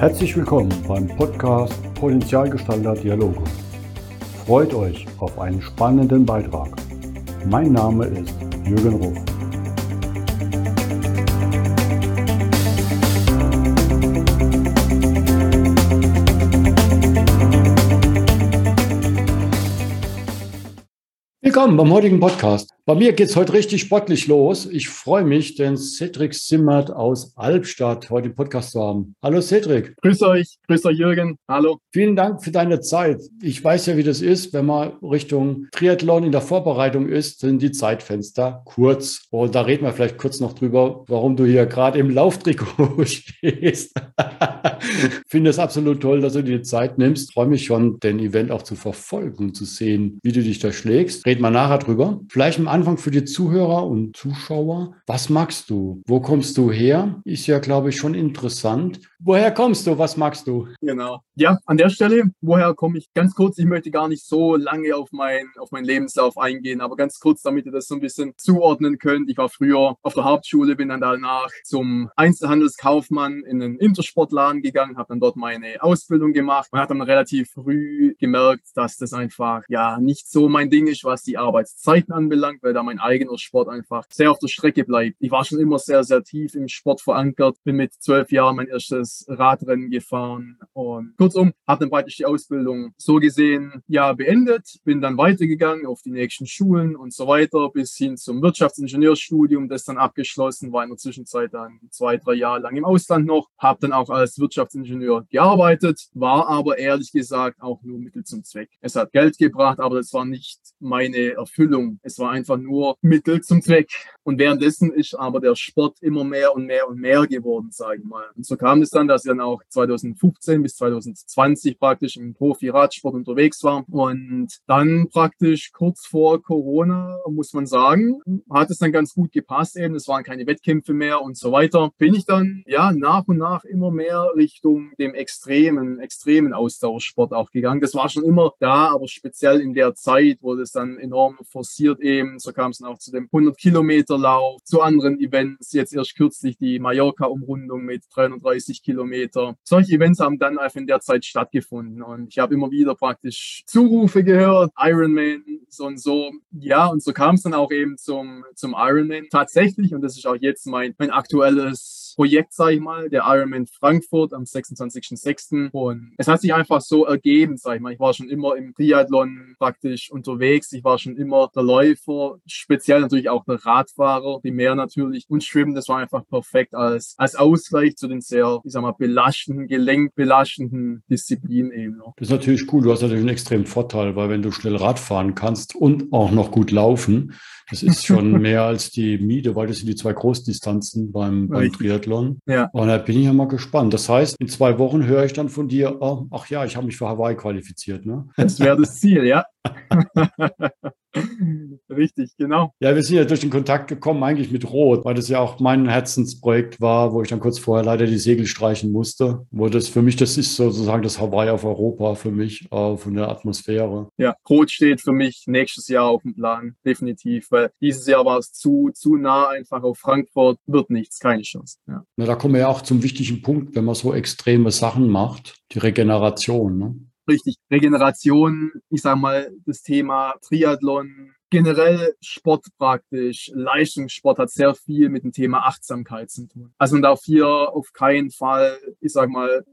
Herzlich willkommen beim Podcast Potenzialgestalter Dialoge. Freut euch auf einen spannenden Beitrag. Mein Name ist Jürgen Ruf. Willkommen beim heutigen Podcast. Bei mir geht es heute richtig sportlich los. Ich freue mich, den Cedric Simmert aus Albstadt heute im Podcast zu haben. Hallo Cedric. Grüß euch, grüß euch Jürgen. Hallo. Vielen Dank für deine Zeit. Ich weiß ja, wie das ist, wenn man Richtung Triathlon in der Vorbereitung ist, sind die Zeitfenster kurz. Und da reden wir vielleicht kurz noch drüber, warum du hier gerade im Lauftrikot stehst. Finde es absolut toll, dass du dir die Zeit nimmst. Freue mich schon, den Event auch zu verfolgen und zu sehen, wie du dich da schlägst. Reden wir nachher drüber. Vielleicht am Anfang für die Zuhörer und Zuschauer. Was magst du? Wo kommst du her? Ist ja, glaube ich, schon interessant. Woher kommst du? Was magst du? Genau. Ja, an der Stelle, woher komme ich? Ganz kurz, ich möchte gar nicht so lange auf, mein, auf meinen Lebenslauf eingehen, aber ganz kurz, damit ihr das so ein bisschen zuordnen könnt. Ich war früher auf der Hauptschule, bin dann danach zum Einzelhandelskaufmann in einen Intersportladen gegangen, habe dann dort meine Ausbildung gemacht und habe dann relativ früh gemerkt, dass das einfach ja nicht so mein Ding ist, was die Arbeitszeiten anbelangt, weil da mein eigener Sport einfach sehr auf der Strecke bleibt. Ich war schon immer sehr, sehr tief im Sport verankert, bin mit zwölf Jahren mein erstes das Radrennen gefahren und kurzum, habe dann praktisch die Ausbildung so gesehen, ja, beendet, bin dann weitergegangen auf die nächsten Schulen und so weiter, bis hin zum Wirtschaftsingenieurstudium, das dann abgeschlossen, war in der Zwischenzeit dann zwei, drei Jahre lang im Ausland noch, habe dann auch als Wirtschaftsingenieur gearbeitet, war aber ehrlich gesagt auch nur Mittel zum Zweck. Es hat Geld gebracht, aber das war nicht meine Erfüllung. Es war einfach nur Mittel zum Zweck. Und währenddessen ist aber der Sport immer mehr und mehr und mehr geworden, sage ich mal. Und so kam es dann dann, dass ich dann auch 2015 bis 2020 praktisch im Profi-Radsport unterwegs war. Und dann praktisch kurz vor Corona, muss man sagen, hat es dann ganz gut gepasst eben. Es waren keine Wettkämpfe mehr und so weiter. Bin ich dann, ja, nach und nach immer mehr Richtung dem extremen, extremen Ausdauersport auch gegangen. Das war schon immer da, aber speziell in der Zeit wurde es dann enorm forciert eben. So kam es dann auch zu dem 100 Kilometer Lauf, zu anderen Events. Jetzt erst kürzlich die Mallorca-Umrundung mit 330 Kilometer Kilometer. Solche Events haben dann einfach in der Zeit stattgefunden und ich habe immer wieder praktisch Zurufe gehört, Ironman, so und so. Ja, und so kam es dann auch eben zum, zum Ironman tatsächlich und das ist auch jetzt mein, mein aktuelles Projekt, sage ich mal, der Ironman Frankfurt am 26.06. Und es hat sich einfach so ergeben, sage ich mal. Ich war schon immer im Triathlon praktisch unterwegs. Ich war schon immer der Läufer, speziell natürlich auch der Radfahrer, die mehr natürlich und Schwimmen. Das war einfach perfekt als, als Ausgleich zu den sehr, ich sag mal, belastenden, gelenkbelastenden Disziplinen eben noch. Das ist natürlich cool. Du hast natürlich einen extremen Vorteil, weil wenn du schnell Radfahren kannst und auch noch gut laufen, das ist schon mehr als die Miete, weil das sind die zwei Großdistanzen beim, beim Triathlon. Ja. Und da bin ich ja mal gespannt. Das heißt, in zwei Wochen höre ich dann von dir, oh, ach ja, ich habe mich für Hawaii qualifiziert. Ne? Das wäre das Ziel, ja. Richtig, genau. Ja, wir sind ja durch den Kontakt gekommen, eigentlich mit Rot, weil das ja auch mein Herzensprojekt war, wo ich dann kurz vorher leider die Segel streichen musste. Wo das für mich, das ist sozusagen das Hawaii auf Europa für mich, äh, von der Atmosphäre. Ja, Rot steht für mich nächstes Jahr auf dem Plan, definitiv, weil dieses Jahr war es zu, zu nah einfach auf Frankfurt, wird nichts, keine Chance. Ja. Na, da kommen wir ja auch zum wichtigen Punkt, wenn man so extreme Sachen macht, die Regeneration. Ne? Richtig, Regeneration, ich sage mal, das Thema Triathlon, generell Sport praktisch, Leistungssport hat sehr viel mit dem Thema Achtsamkeit zu tun. Also man darf hier auf keinen Fall, ich sag mal,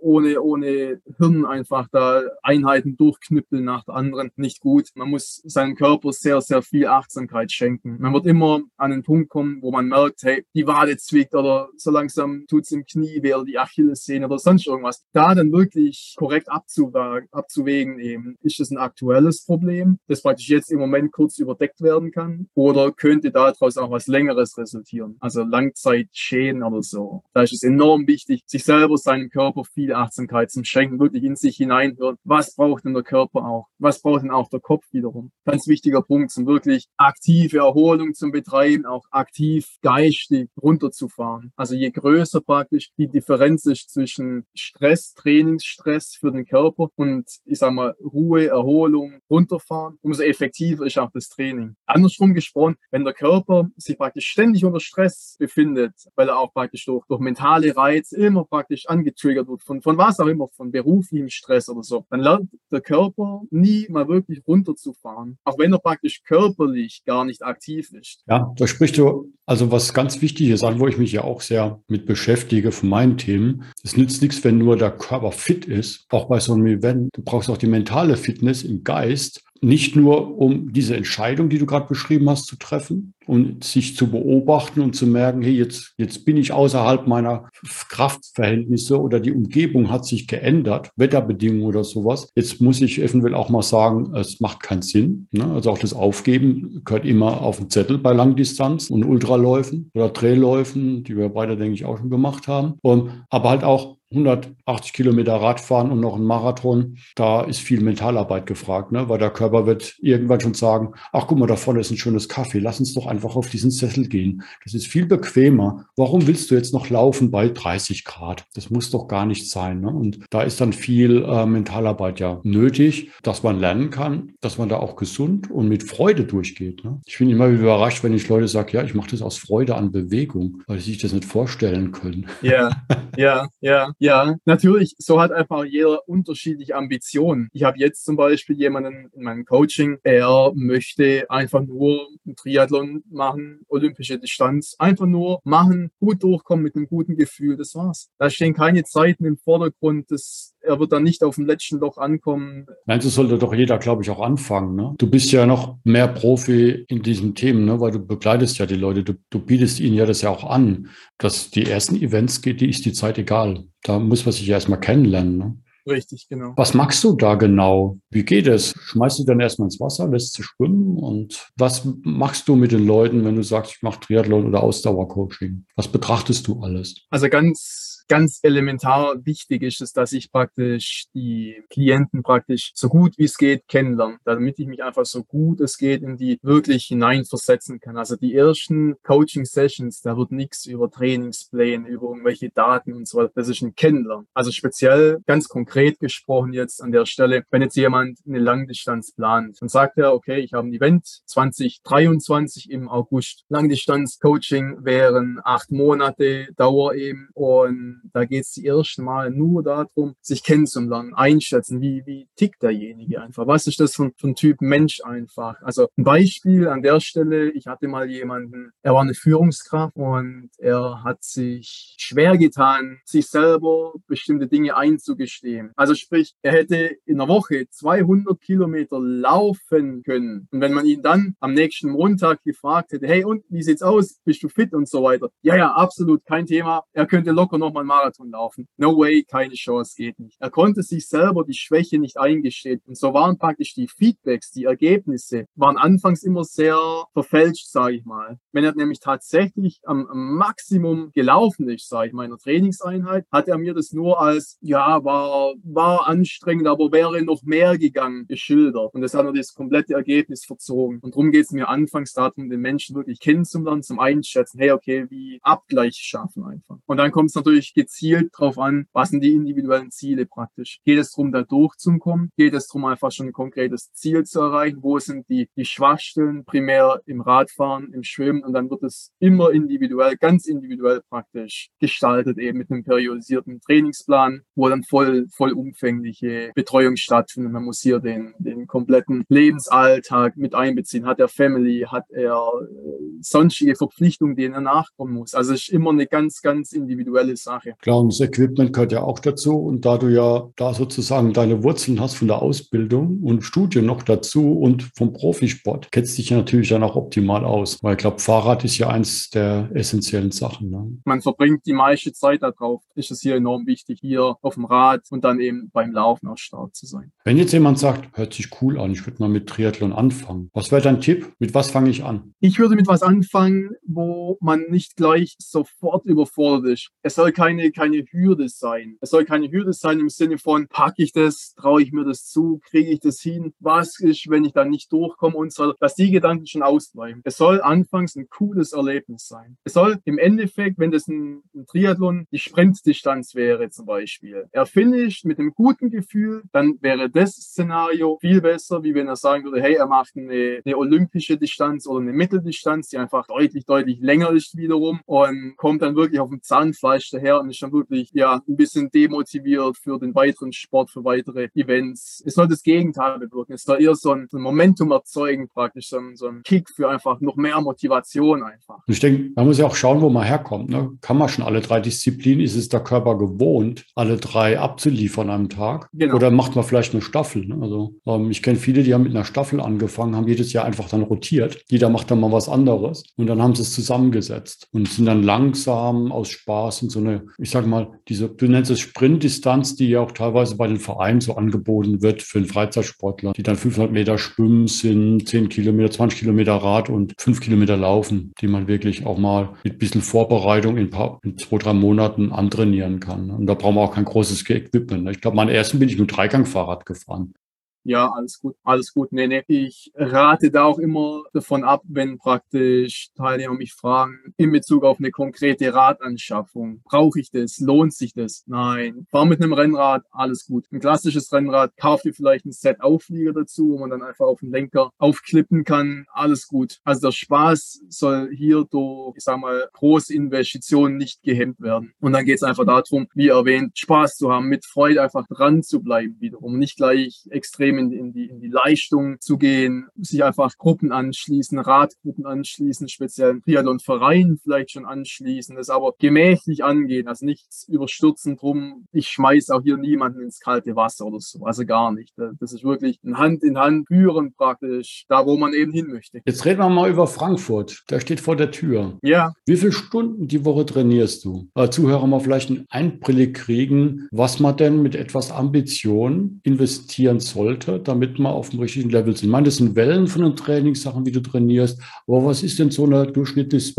ohne, ohne Hirn einfach da Einheiten durchknüppeln nach der anderen. Nicht gut. Man muss seinem Körper sehr, sehr viel Achtsamkeit schenken. Man wird immer an einen Punkt kommen, wo man merkt, hey, die Wade zwickt oder so langsam tut's im Knie weh oder die Achillessehne oder sonst irgendwas. Da dann wirklich korrekt abzuwägen eben, ist das ein aktuelles Problem, das praktisch jetzt im Moment Moment kurz überdeckt werden kann? Oder könnte daraus auch was Längeres resultieren? Also Langzeitschäden oder so. Da ist es enorm wichtig, sich selber, seinem Körper viel Achtsamkeit zu schenken, wirklich in sich hineinhören. Was braucht denn der Körper auch? Was braucht denn auch der Kopf wiederum? Ganz wichtiger Punkt, zum wirklich aktive Erholung zu betreiben, auch aktiv geistig runterzufahren. Also je größer praktisch die Differenz ist zwischen Stress, Trainingsstress für den Körper und ich sag mal Ruhe, Erholung, runterfahren, umso effektiver ist auch das Training. Andersrum gesprochen, wenn der Körper sich praktisch ständig unter Stress befindet, weil er auch praktisch durch, durch mentale Reize immer praktisch angetriggert wird, von, von was auch immer, von beruflichem Stress oder so, dann lernt der Körper nie mal wirklich runterzufahren, auch wenn er praktisch körperlich gar nicht aktiv ist. Ja, da sprichst du also was ganz wichtig ist, wo ich mich ja auch sehr mit beschäftige von meinen Themen. Es nützt nichts, wenn nur der Körper fit ist, auch bei so einem Event. Du brauchst auch die mentale Fitness im Geist nicht nur um diese Entscheidung, die du gerade beschrieben hast, zu treffen und sich zu beobachten und zu merken, hey, jetzt, jetzt bin ich außerhalb meiner Kraftverhältnisse oder die Umgebung hat sich geändert, Wetterbedingungen oder sowas. Jetzt muss ich eventuell auch mal sagen, es macht keinen Sinn. Ne? Also auch das Aufgeben gehört immer auf den Zettel bei Langdistanz und Ultraläufen oder Trailläufen, die wir beide, denke ich, auch schon gemacht haben. Und, aber halt auch 180 Kilometer Radfahren und noch ein Marathon, da ist viel Mentalarbeit gefragt, ne? weil der Körper wird irgendwann schon sagen, ach guck mal, da vorne ist ein schönes Kaffee, lass uns doch einfach auf diesen Sessel gehen. Das ist viel bequemer. Warum willst du jetzt noch laufen bei 30 Grad? Das muss doch gar nicht sein. Ne? Und da ist dann viel äh, Mentalarbeit ja nötig, dass man lernen kann, dass man da auch gesund und mit Freude durchgeht. Ne? Ich bin immer wieder überrascht, wenn ich Leute sage, ja, ich mache das aus Freude an Bewegung, weil sie sich das nicht vorstellen können. Ja, ja, ja. Ja, natürlich, so hat einfach jeder unterschiedliche Ambitionen. Ich habe jetzt zum Beispiel jemanden in meinem Coaching, er möchte einfach nur einen Triathlon machen, olympische Distanz, einfach nur machen, gut durchkommen mit einem guten Gefühl, das war's. Da stehen keine Zeiten im Vordergrund, das, er wird dann nicht auf dem letzten Loch ankommen. Nein, so sollte doch jeder, glaube ich, auch anfangen. Ne? Du bist ja noch mehr Profi in diesen Themen, ne? weil du begleitest ja die Leute, du, du bietest ihnen ja das ja auch an, dass die ersten Events geht, die ist die Zeit egal da muss man sich erstmal kennenlernen. Ne? Richtig, genau. Was magst du da genau? Wie geht es? Schmeißt du dann erstmal ins Wasser, lässt sie schwimmen? Und was machst du mit den Leuten, wenn du sagst, ich mache Triathlon oder Ausdauercoaching? Was betrachtest du alles? Also ganz ganz elementar wichtig ist es, dass ich praktisch die Klienten praktisch so gut wie es geht kennenlerne, damit ich mich einfach so gut es geht in die wirklich hineinversetzen kann. Also die ersten Coaching-Sessions, da wird nichts über Trainingspläne, über irgendwelche Daten und so weiter. Das ist ein Kennenlernen. Also speziell, ganz konkret gesprochen jetzt an der Stelle, wenn jetzt jemand eine Langdistanz plant, dann sagt er, okay, ich habe ein Event 2023 im August. Langdistanz-Coaching wären acht Monate Dauer eben und da geht es die ersten Mal nur darum, sich kennenzulernen, einschätzen, wie, wie tickt derjenige einfach. Was ist das von, von Typ Mensch einfach? Also ein Beispiel an der Stelle, ich hatte mal jemanden, er war eine Führungskraft und er hat sich schwer getan, sich selber bestimmte Dinge einzugestehen. Also sprich, er hätte in einer Woche 200 Kilometer laufen können. Und wenn man ihn dann am nächsten Montag gefragt hätte, hey, und wie sieht's aus? Bist du fit und so weiter? Ja, ja, absolut, kein Thema. Er könnte locker nochmal Marathon laufen. No way, keine Chance, geht nicht. Er konnte sich selber die Schwäche nicht eingestehen. Und so waren praktisch die Feedbacks, die Ergebnisse, waren anfangs immer sehr verfälscht, sage ich mal. Wenn er nämlich tatsächlich am, Maximum gelaufen ist, sage ich mal, in der Trainingseinheit, hat er mir das nur als, ja, war, war anstrengend, aber wäre noch mehr gegangen, geschildert. Und das hat er das komplette Ergebnis verzogen. Und darum geht es mir anfangs darum, den Menschen wirklich kennenzulernen, zum Einschätzen, hey, okay, wie Abgleich schaffen einfach. Und dann kommt es natürlich gezielt drauf an, was sind die individuellen Ziele praktisch. Geht es darum, da durchzukommen? Geht es darum, einfach schon ein konkretes Ziel zu erreichen? Wo sind die, die Schwachstellen primär im Radfahren, im Schwimmen? Und dann wird es immer individuell, ganz individuell praktisch gestaltet, eben mit einem periodisierten Trainingsplan, wo dann voll, vollumfängliche Betreuung stattfindet. Man muss hier den, den kompletten Lebensalltag mit einbeziehen. Hat er Family? Hat er äh, sonstige Verpflichtungen, denen er nachkommen muss? Also es ist immer eine ganz, ganz individuelle Sache. Sache. Klar, und das Equipment gehört ja auch dazu. Und da du ja da sozusagen deine Wurzeln hast von der Ausbildung und Studien noch dazu und vom Profisport, kennst dich ja natürlich dann auch optimal aus. Weil ich glaube, Fahrrad ist ja eins der essentiellen Sachen. Ne? Man verbringt die meiste Zeit darauf. Ist es hier enorm wichtig, hier auf dem Rad und dann eben beim Laufen auch stark zu sein. Wenn jetzt jemand sagt, hört sich cool an, ich würde mal mit Triathlon anfangen. Was wäre dein Tipp? Mit was fange ich an? Ich würde mit was anfangen, wo man nicht gleich sofort überfordert ist. Es soll kein keine, keine Hürde sein. Es soll keine Hürde sein im Sinne von, packe ich das, traue ich mir das zu, kriege ich das hin, was ist, wenn ich dann nicht durchkomme und so, dass die Gedanken schon ausbleiben. Es soll anfangs ein cooles Erlebnis sein. Es soll im Endeffekt, wenn das ein, ein Triathlon die Sprintdistanz wäre zum Beispiel, er finisht mit einem guten Gefühl, dann wäre das Szenario viel besser, wie wenn er sagen würde, hey, er macht eine, eine olympische Distanz oder eine Mitteldistanz, die einfach deutlich, deutlich länger ist wiederum und kommt dann wirklich auf dem Zahnfleisch daher und ist dann wirklich ja ein bisschen demotiviert für den weiteren Sport, für weitere Events. Es soll das Gegenteil bewirken. Es soll eher so ein, so ein Momentum erzeugen, praktisch so ein, so ein Kick für einfach noch mehr Motivation einfach. Ich denke, man muss ja auch schauen, wo man herkommt. Ne? Kann man schon alle drei Disziplinen? Ist es der Körper gewohnt, alle drei abzuliefern am Tag? Genau. Oder macht man vielleicht eine Staffel? Ne? Also ähm, ich kenne viele, die haben mit einer Staffel angefangen, haben jedes Jahr einfach dann rotiert. Jeder macht dann mal was anderes und dann haben sie es zusammengesetzt und sind dann langsam aus Spaß in so eine, ich sag mal, diese, du nennst es Sprintdistanz, die ja auch teilweise bei den Vereinen so angeboten wird für einen Freizeitsportler, die dann 500 Meter schwimmen sind, 10 Kilometer, 20 Kilometer Rad und 5 Kilometer laufen, die man wirklich auch mal mit ein bisschen Vorbereitung in, paar, in zwei, drei Monaten antrainieren kann. Und da brauchen wir auch kein großes Equipment. Ich glaube, meinen ersten bin ich mit Dreigangfahrrad gefahren. Ja, alles gut, alles gut. Nee, nee. Ich rate da auch immer davon ab, wenn praktisch Teilnehmer mich fragen, in Bezug auf eine konkrete Radanschaffung. Brauche ich das? Lohnt sich das? Nein. Fahr mit einem Rennrad, alles gut. Ein klassisches Rennrad, kauf dir vielleicht ein Set Auflieger dazu, wo man dann einfach auf den Lenker aufklippen kann, alles gut. Also der Spaß soll hier durch, ich sag mal, große Investitionen nicht gehemmt werden. Und dann geht es einfach darum, wie erwähnt, Spaß zu haben, mit Freude einfach dran zu bleiben wiederum. Nicht gleich extrem extrem in, in, die, in die Leistung zu gehen, sich einfach Gruppen anschließen, Radgruppen anschließen, speziell Triathlon-Verein vielleicht schon anschließen, das aber gemächlich angehen, also nichts überstürzen drum. Ich schmeiße auch hier niemanden ins kalte Wasser oder so, also gar nicht. Das ist wirklich ein Hand in Hand führen praktisch, da wo man eben hin möchte. Jetzt reden wir mal über Frankfurt. Der steht vor der Tür. Ja. Wie viele Stunden die Woche trainierst du? Zuhörer mal vielleicht einen Einblick kriegen, was man denn mit etwas Ambition investieren sollte sollte, damit wir auf dem richtigen Level sind. Ich meine, das sind Wellen von den Trainingssachen, wie du trainierst. Aber was ist denn so eine Durchschnittliche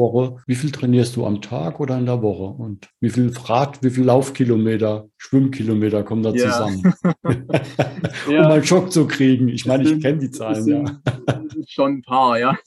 Wie viel trainierst du am Tag oder in der Woche? Und wie viel Rad, wie viel Laufkilometer, Schwimmkilometer kommen da ja. zusammen? um ja. mal einen Schock zu kriegen. Ich meine, ich kenne die Zahlen, ja. Schon ein paar, ja.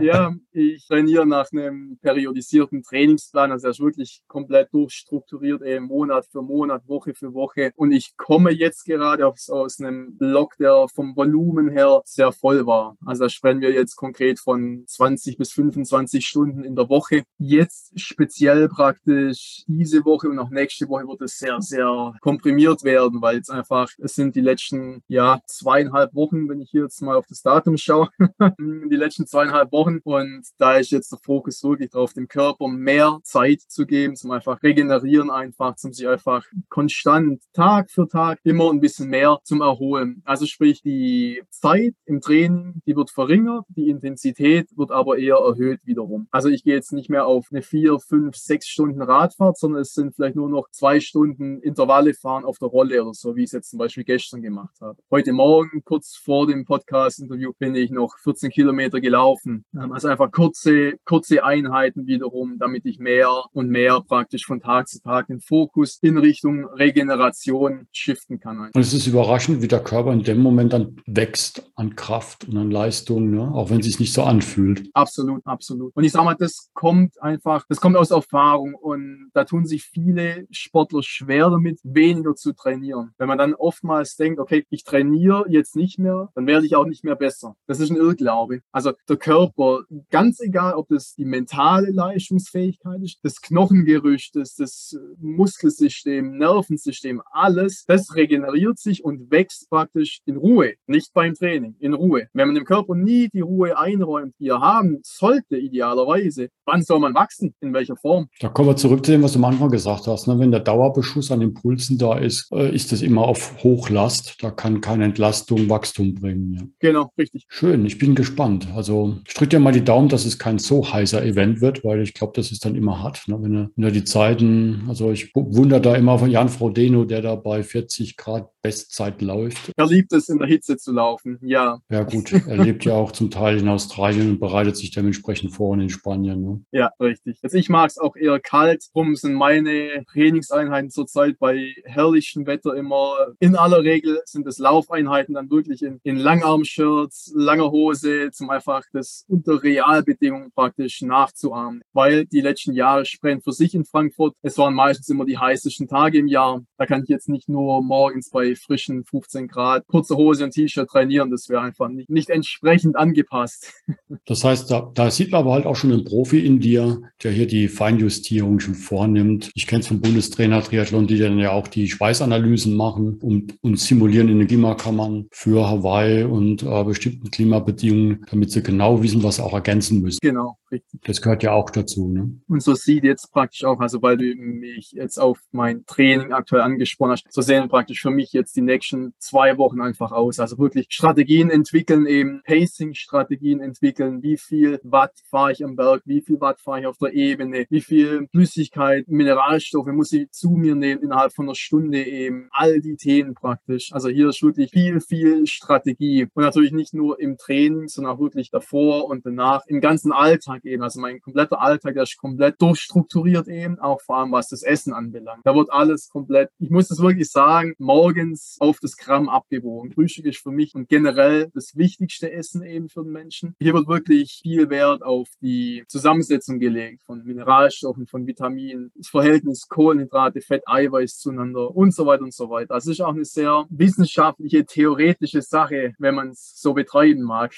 ja, ich trainiere nach einem periodisierten Trainingsplan. Also er ist wirklich komplett durchstrukturiert, eben Monat für Monat, Woche für Woche. Und ich komme jetzt gerade aus, aus einem Block, der vom Volumen her sehr voll war. Also da sprechen wir jetzt konkret von 20 bis 25 Stunden in der Woche. Jetzt speziell praktisch diese Woche und auch nächste Woche wird es sehr, sehr komprimiert werden, weil es einfach, es sind die letzten, ja, zweieinhalb Wochen, wenn ich hier jetzt mal auf das Datum schaue, die letzten zweieinhalb Wochen und da ist jetzt der Fokus wirklich darauf, dem Körper mehr Zeit zu geben, zum einfach regenerieren einfach, zum sich einfach konstant Tag für Tag immer ein bisschen mehr zum Erholen. Also sprich, die Zeit im Training, die wird verringert, die Intensität wird aber eher erhöht wiederum. Also ich gehe jetzt nicht mehr auf eine vier, fünf, sechs Stunden Radfahrt, sondern es sind vielleicht nur noch zwei Stunden Intervalle fahren auf der Rolle oder so, wie ich es jetzt zum Beispiel gestern gemacht habe. Heute Morgen, kurz vor dem Podcast-Interview, bin ich noch 14 Kilometer gelaufen. Also einfach kurze, kurze Einheiten wiederum, damit ich mehr und mehr praktisch von Tag zu Tag den Fokus in Richtung Regeneration shiften kann. Und es ist überraschend überraschend, wie der Körper in dem Moment dann wächst an Kraft und an Leistung, ne? auch wenn es sich nicht so anfühlt. Absolut, absolut. Und ich sage mal, das kommt einfach, das kommt aus Erfahrung und da tun sich viele Sportler schwer damit, weniger zu trainieren. Wenn man dann oftmals denkt, okay, ich trainiere jetzt nicht mehr, dann werde ich auch nicht mehr besser. Das ist ein Irrglaube. Also der Körper, ganz egal, ob das die mentale Leistungsfähigkeit ist, das Knochengerüst, das, das Muskelsystem, Nervensystem, alles, das regeneriert sich und wächst praktisch in Ruhe, nicht beim Training, in Ruhe. Wenn man dem Körper nie die Ruhe einräumt, die er haben sollte, idealerweise, wann soll man wachsen? In welcher Form? Da kommen wir zurück zu dem, was du am Anfang gesagt hast. Ne? Wenn der Dauerbeschuss an Impulsen da ist, äh, ist das immer auf Hochlast. Da kann keine Entlastung Wachstum bringen. Ja. Genau, richtig. Schön, ich bin gespannt. Also ich drücke dir mal die Daumen, dass es kein so heißer Event wird, weil ich glaube, das ist dann immer hart. Ne? Wenn, er, wenn er die Zeiten, also ich wundere da immer von Jan Frodeno, der da bei 40 Grad Bestzeit läuft. Er liebt es, in der Hitze zu laufen, ja. Ja gut, er lebt ja auch zum Teil in Australien und bereitet sich dementsprechend vor und in Spanien. Ne? Ja, richtig. Also ich mag es auch eher kalt. Drum sind meine Trainingseinheiten zurzeit bei herrlichem Wetter immer. In aller Regel sind es Laufeinheiten dann wirklich in, in Langarm-Shirts, langer Hose, zum einfach das unter Realbedingungen praktisch nachzuahmen. Weil die letzten Jahre sprechen für sich in Frankfurt. Es waren meistens immer die heißesten Tage im Jahr. Da kann ich jetzt nicht nur morgens bei frischen 15 Grad kurze Hose und T-Shirt trainieren. Das wäre einfach nicht, nicht entsprechend angepasst. Das heißt, da, da sieht man aber halt auch schon einen Profi in dir, der hier die Feinjustierung schon vornimmt. Ich kenne es vom Bundestrainer Triathlon, die dann ja auch die Schweißanalysen machen und, und simulieren in den Klimakammern für Hawaii und äh, bestimmten Klimabedingungen, damit sie genau wissen, was sie auch ergänzen müssen. Genau, richtig. Das gehört ja auch dazu. Ne? Und so sieht jetzt praktisch auch, also weil du mich jetzt auf mein Training aktuell angesprochen hast, so sehen praktisch für mich jetzt die nächsten zwei Wochen einfach aus. Also wirklich Strategien entwickeln, eben Pacing-Strategien entwickeln, wie viel Watt fahre ich am Berg, wie viel Watt fahre ich auf der Ebene, wie viel Flüssigkeit, Mineralstoffe muss ich zu mir nehmen innerhalb von einer Stunde eben. All die Themen praktisch. Also hier ist wirklich viel, viel Strategie. Und natürlich nicht nur im Training, sondern auch wirklich davor und danach im ganzen Alltag eben. Also mein kompletter Alltag, ist komplett durchstrukturiert eben, auch vor allem was das Essen anbelangt. Da wird alles komplett, ich muss das wirklich sagen, morgens auf das Gramm abgewogen. Frühstück ist für mich und generell das wichtigste Essen eben für den Menschen. Hier wird wirklich viel Wert auf die Zusammensetzung gelegt von Mineralstoffen, von Vitaminen, das Verhältnis Kohlenhydrate, Fett, Eiweiß zueinander und so weiter und so weiter. Das ist auch eine sehr wissenschaftliche, theoretische Sache, wenn man es so betreiben mag.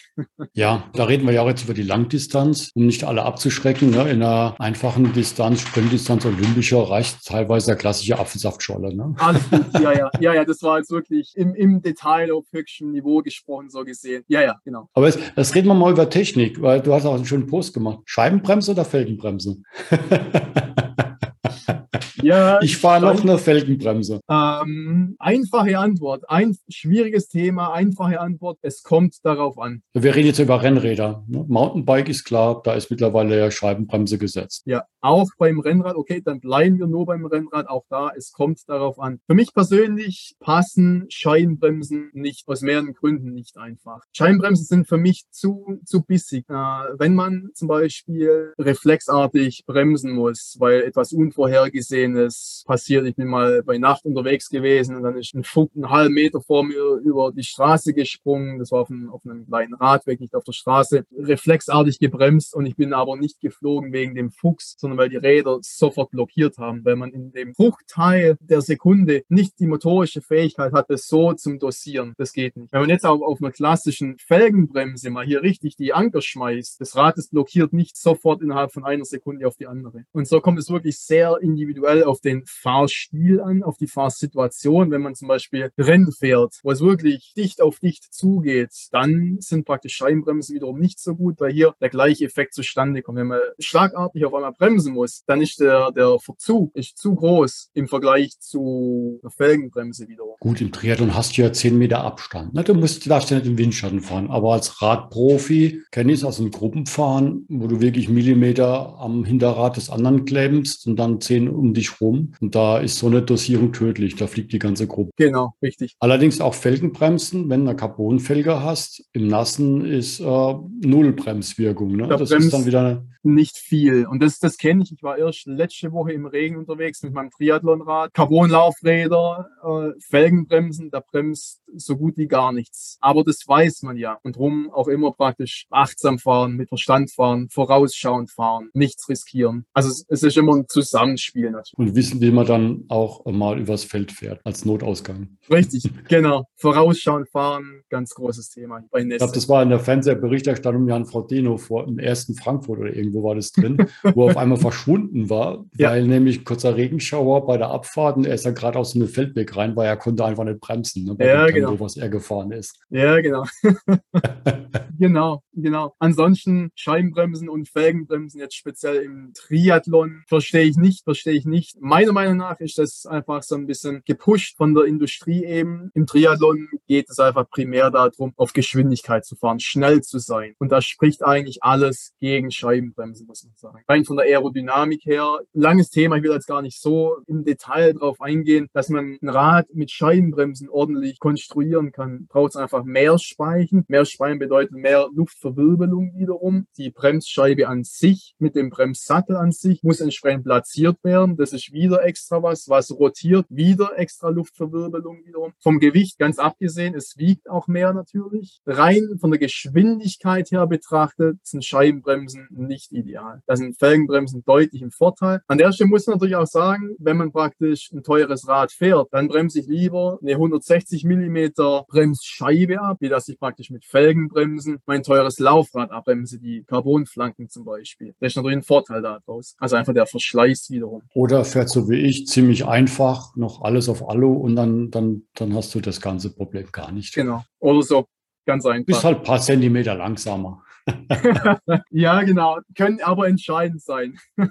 Ja, da reden wir ja auch jetzt über die Langdistanz, um nicht alle abzuschrecken. Ne? In einer einfachen Distanz, Sprintdistanz, Olympischer, reicht teilweise der klassische Apfelsaftscholle. Ne? Alles gut, ja, ja, ja, ja, das war jetzt wirklich im, im Detail auf höchstem Niveau gesprochen, so gesehen. Ja, ja, genau. Aber jetzt, jetzt reden wir mal über Technik, weil du hast auch einen schönen Post gemacht. Scheibenbremse oder Felgenbremse? Ja, ich fahre noch eine Felgenbremse. Ähm, einfache Antwort. Ein schwieriges Thema, einfache Antwort. Es kommt darauf an. Wir reden jetzt über Rennräder. Ne? Mountainbike ist klar, da ist mittlerweile ja Scheibenbremse gesetzt. Ja, auch beim Rennrad. Okay, dann bleiben wir nur beim Rennrad. Auch da, es kommt darauf an. Für mich persönlich passen Scheibenbremsen nicht, aus mehreren Gründen nicht einfach. Scheibenbremsen sind für mich zu, zu bissig. Äh, wenn man zum Beispiel reflexartig bremsen muss, weil etwas unvorhergesehen Schönes passiert. Ich bin mal bei Nacht unterwegs gewesen und dann ist ein Fuchs einen halben Meter vor mir über die Straße gesprungen. Das war auf einem, auf einem kleinen Radweg, nicht auf der Straße. Reflexartig gebremst und ich bin aber nicht geflogen wegen dem Fuchs, sondern weil die Räder sofort blockiert haben, weil man in dem Bruchteil der Sekunde nicht die motorische Fähigkeit hat, das so zum Dosieren. Das geht nicht. Wenn man jetzt auch auf einer klassischen Felgenbremse mal hier richtig die Anker schmeißt, das Rad ist blockiert nicht sofort innerhalb von einer Sekunde auf die andere. Und so kommt es wirklich sehr individuell auf den Fahrstil an, auf die Fahrsituation. Wenn man zum Beispiel Rennen fährt, wo es wirklich dicht auf dicht zugeht, dann sind praktisch Scheibenbremsen wiederum nicht so gut, weil hier der gleiche Effekt zustande kommt. Wenn man schlagartig auf einmal bremsen muss, dann ist der, der Verzug ist zu groß im Vergleich zu einer Felgenbremse wiederum. Gut, im Triathlon hast du ja 10 Meter Abstand. Ne? Du musst, darfst ja nicht im Windschatten fahren. Aber als Radprofi kenne ich es aus dem Gruppenfahren, wo du wirklich Millimeter am Hinterrad des anderen klemmst und dann 10 um dich rum. Und da ist so eine Dosierung tödlich. Da fliegt die ganze Gruppe. Genau, richtig. Allerdings auch Felgenbremsen, wenn du eine Carbonfelge hast, im Nassen ist äh, Null Bremswirkung. Ne? Das ist dann wieder nicht viel. Und das, das kenne ich. Ich war erst letzte Woche im Regen unterwegs mit meinem Triathlonrad. Carbonlaufräder, äh, Felgenbremsen, da bremst so gut wie gar nichts. Aber das weiß man ja. Und drum auch immer praktisch achtsam fahren, mit Verstand fahren, vorausschauend fahren, nichts riskieren. Also es, es ist immer ein Zusammenspiel natürlich. Und wissen, wie man dann auch mal übers Feld fährt, als Notausgang. Richtig, genau. Vorausschauend fahren, ganz großes Thema bei Ich glaube, das war in der Fernsehberichterstattung Jan Frodeno vor im ersten Frankfurt oder irgendwo war das drin, wo er auf einmal verschwunden war, ja. weil nämlich kurzer Regenschauer bei der Abfahrt und er ist dann gerade aus so einem Feldweg rein, weil er konnte einfach nicht bremsen, ne, bei ja, dem genau. was er gefahren ist. Ja, genau. genau, genau. Ansonsten Scheibenbremsen und Felgenbremsen jetzt speziell im Triathlon verstehe ich nicht, verstehe ich nicht. Meiner Meinung nach ist das einfach so ein bisschen gepusht von der Industrie eben. Im Triathlon geht es einfach primär darum, auf Geschwindigkeit zu fahren, schnell zu sein. Und da spricht eigentlich alles gegen Scheibenbremsen, muss man sagen. Rein von der Aerodynamik her, langes Thema, ich will jetzt gar nicht so im Detail drauf eingehen, dass man ein Rad mit Scheibenbremsen ordentlich konstruieren kann, braucht es einfach mehr Speichen. Mehr Speichen bedeutet mehr Luftverwirbelung wiederum. Die Bremsscheibe an sich mit dem Bremssattel an sich muss entsprechend platziert werden. Das ist wieder extra was, was rotiert, wieder extra Luftverwirbelung wiederum. Vom Gewicht ganz abgesehen, es wiegt auch mehr natürlich. Rein von der Geschwindigkeit her betrachtet sind Scheibenbremsen nicht ideal. Da sind Felgenbremsen deutlich im Vorteil. An der Stelle muss man natürlich auch sagen, wenn man praktisch ein teures Rad fährt, dann bremse ich lieber eine 160 Millimeter Bremsscheibe ab, wie dass ich praktisch mit Felgenbremsen mein teures Laufrad abbremse, die Carbonflanken zum Beispiel. Das ist natürlich ein Vorteil daraus. Also einfach der Verschleiß wiederum. Oder fährt so wie ich ziemlich einfach noch alles auf Alu und dann, dann, dann hast du das ganze Problem gar nicht. Genau. Oder so. Ganz einfach. Bist halt ein paar Zentimeter langsamer. ja, genau. Können aber entscheidend sein.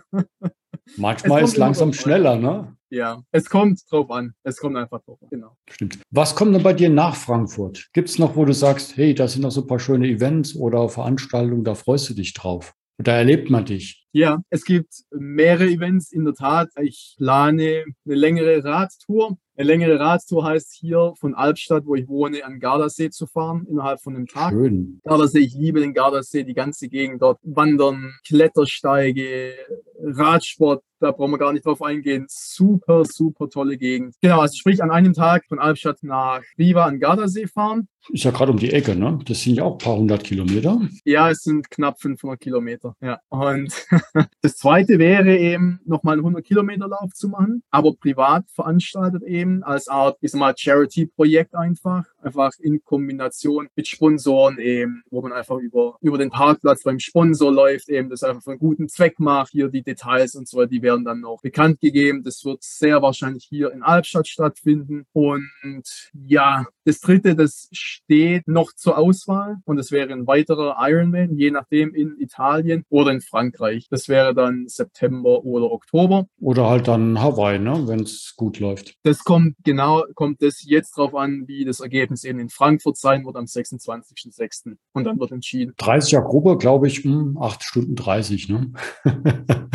Manchmal ist langsam schneller, ne? Ja, es kommt drauf an. Es kommt einfach drauf an. Genau. Stimmt. Was kommt denn bei dir nach Frankfurt? Gibt es noch, wo du sagst, hey, da sind noch so ein paar schöne Events oder Veranstaltungen, da freust du dich drauf? Da erlebt man dich. Ja, es gibt mehrere Events in der Tat. Ich plane eine längere Radtour. Eine längere Radtour heißt hier von Albstadt, wo ich wohne, an Gardasee zu fahren, innerhalb von einem Tag. Schön. Gardasee, ich liebe den Gardasee, die ganze Gegend dort. Wandern, Klettersteige, Radsport, da brauchen wir gar nicht drauf eingehen. Super, super tolle Gegend. Genau, also sprich an einem Tag von Albstadt nach Riva an Gardasee fahren. Ist ja gerade um die Ecke, ne? Das sind ja auch ein paar hundert Kilometer. Ja, es sind knapp 500 Kilometer. Ja, und das zweite wäre eben nochmal einen 100 Kilometer Lauf zu machen, aber privat veranstaltet eben als Art, ich sag mal, Charity-Projekt einfach einfach in Kombination mit Sponsoren eben, wo man einfach über, über den Parkplatz beim Sponsor läuft, eben das einfach für einen guten Zweck macht. Hier die Details und so, die werden dann noch bekannt gegeben. Das wird sehr wahrscheinlich hier in Albstadt stattfinden. Und ja, das dritte, das steht noch zur Auswahl und es wäre ein weiterer Ironman, je nachdem in Italien oder in Frankreich. Das wäre dann September oder Oktober. Oder halt dann Hawaii, ne, wenn es gut läuft. Das kommt genau, kommt das jetzt drauf an, wie das Ergebnis eben in Frankfurt sein wird am 26.06. Und dann wird entschieden. 30er Gruppe, glaube ich, 8 hm, Stunden 30, ne?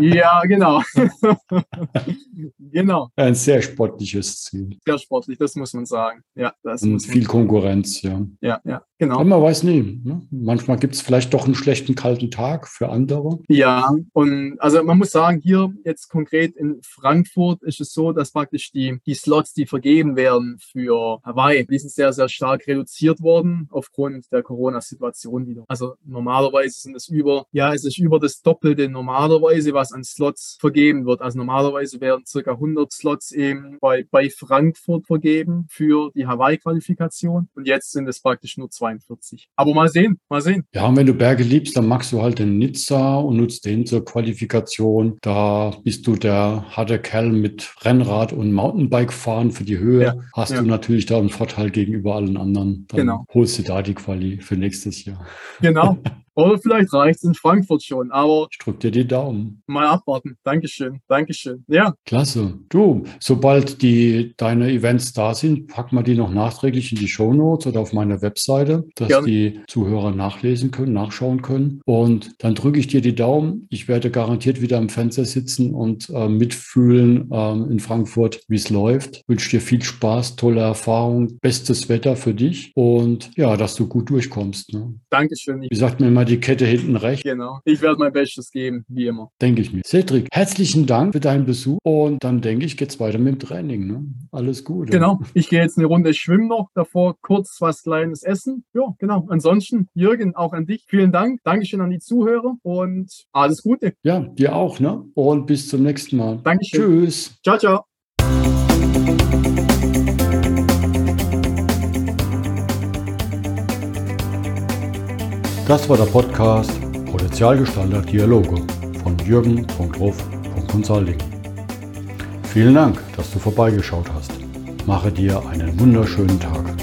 ja, genau. genau. Ein sehr sportliches Ziel. Sehr sportlich, das muss man sagen. Ja, das Und viel. Konkurrenz, ja. Ja, ja, genau. Aber man weiß nie. Ne? Manchmal gibt es vielleicht doch einen schlechten kalten Tag für andere. Ja, und also man muss sagen, hier jetzt konkret in Frankfurt ist es so, dass praktisch die, die Slots, die vergeben werden für Hawaii, die sind sehr, sehr stark reduziert worden aufgrund der Corona-Situation wieder. Also normalerweise sind es über, ja, es ist über das Doppelte normalerweise, was an Slots vergeben wird. Also normalerweise werden circa 100 Slots eben bei, bei Frankfurt vergeben für die Hawaii-Qualifikation und jetzt sind es praktisch nur 42. Aber mal sehen, mal sehen. Ja, und wenn du Berge liebst, dann magst du halt den Nizza und nutzt den zur Qualifikation. Da bist du der harte Kerl mit Rennrad und Mountainbike fahren für die Höhe. Ja, Hast ja. du natürlich da einen Vorteil gegenüber allen anderen. Dann genau. holst du da die Quali für nächstes Jahr. Genau. Oder vielleicht reicht es in Frankfurt schon, aber. Ich drück dir die Daumen. Mal abwarten. Dankeschön. Dankeschön. Ja. Klasse. Du, sobald die, deine Events da sind, pack mal die noch nachträglich in die Show Notes oder auf meine Webseite, dass Gerne. die Zuhörer nachlesen können, nachschauen können. Und dann drücke ich dir die Daumen. Ich werde garantiert wieder am Fenster sitzen und äh, mitfühlen äh, in Frankfurt, wie es läuft. Wünsche dir viel Spaß, tolle Erfahrung, bestes Wetter für dich und ja, dass du gut durchkommst. Ne? Dankeschön. Wie sagt mir immer die Kette hinten rechts. Genau. Ich werde mein Bestes geben, wie immer. Denke ich mir. Cedric, herzlichen Dank für deinen Besuch und dann denke ich, geht es weiter mit dem Training. Ne? Alles gut. Genau. Ich gehe jetzt eine Runde schwimmen noch, davor kurz was Kleines essen. Ja, genau. Ansonsten, Jürgen, auch an dich. Vielen Dank. Dankeschön an die Zuhörer und alles Gute. Ja, dir auch. Ne? Und bis zum nächsten Mal. Dankeschön. Tschüss. Ciao, ciao. Das war der Podcast Potenzialgestalter Dialoge von jürgen.ruf.consulting. Vielen Dank, dass du vorbeigeschaut hast. Mache dir einen wunderschönen Tag.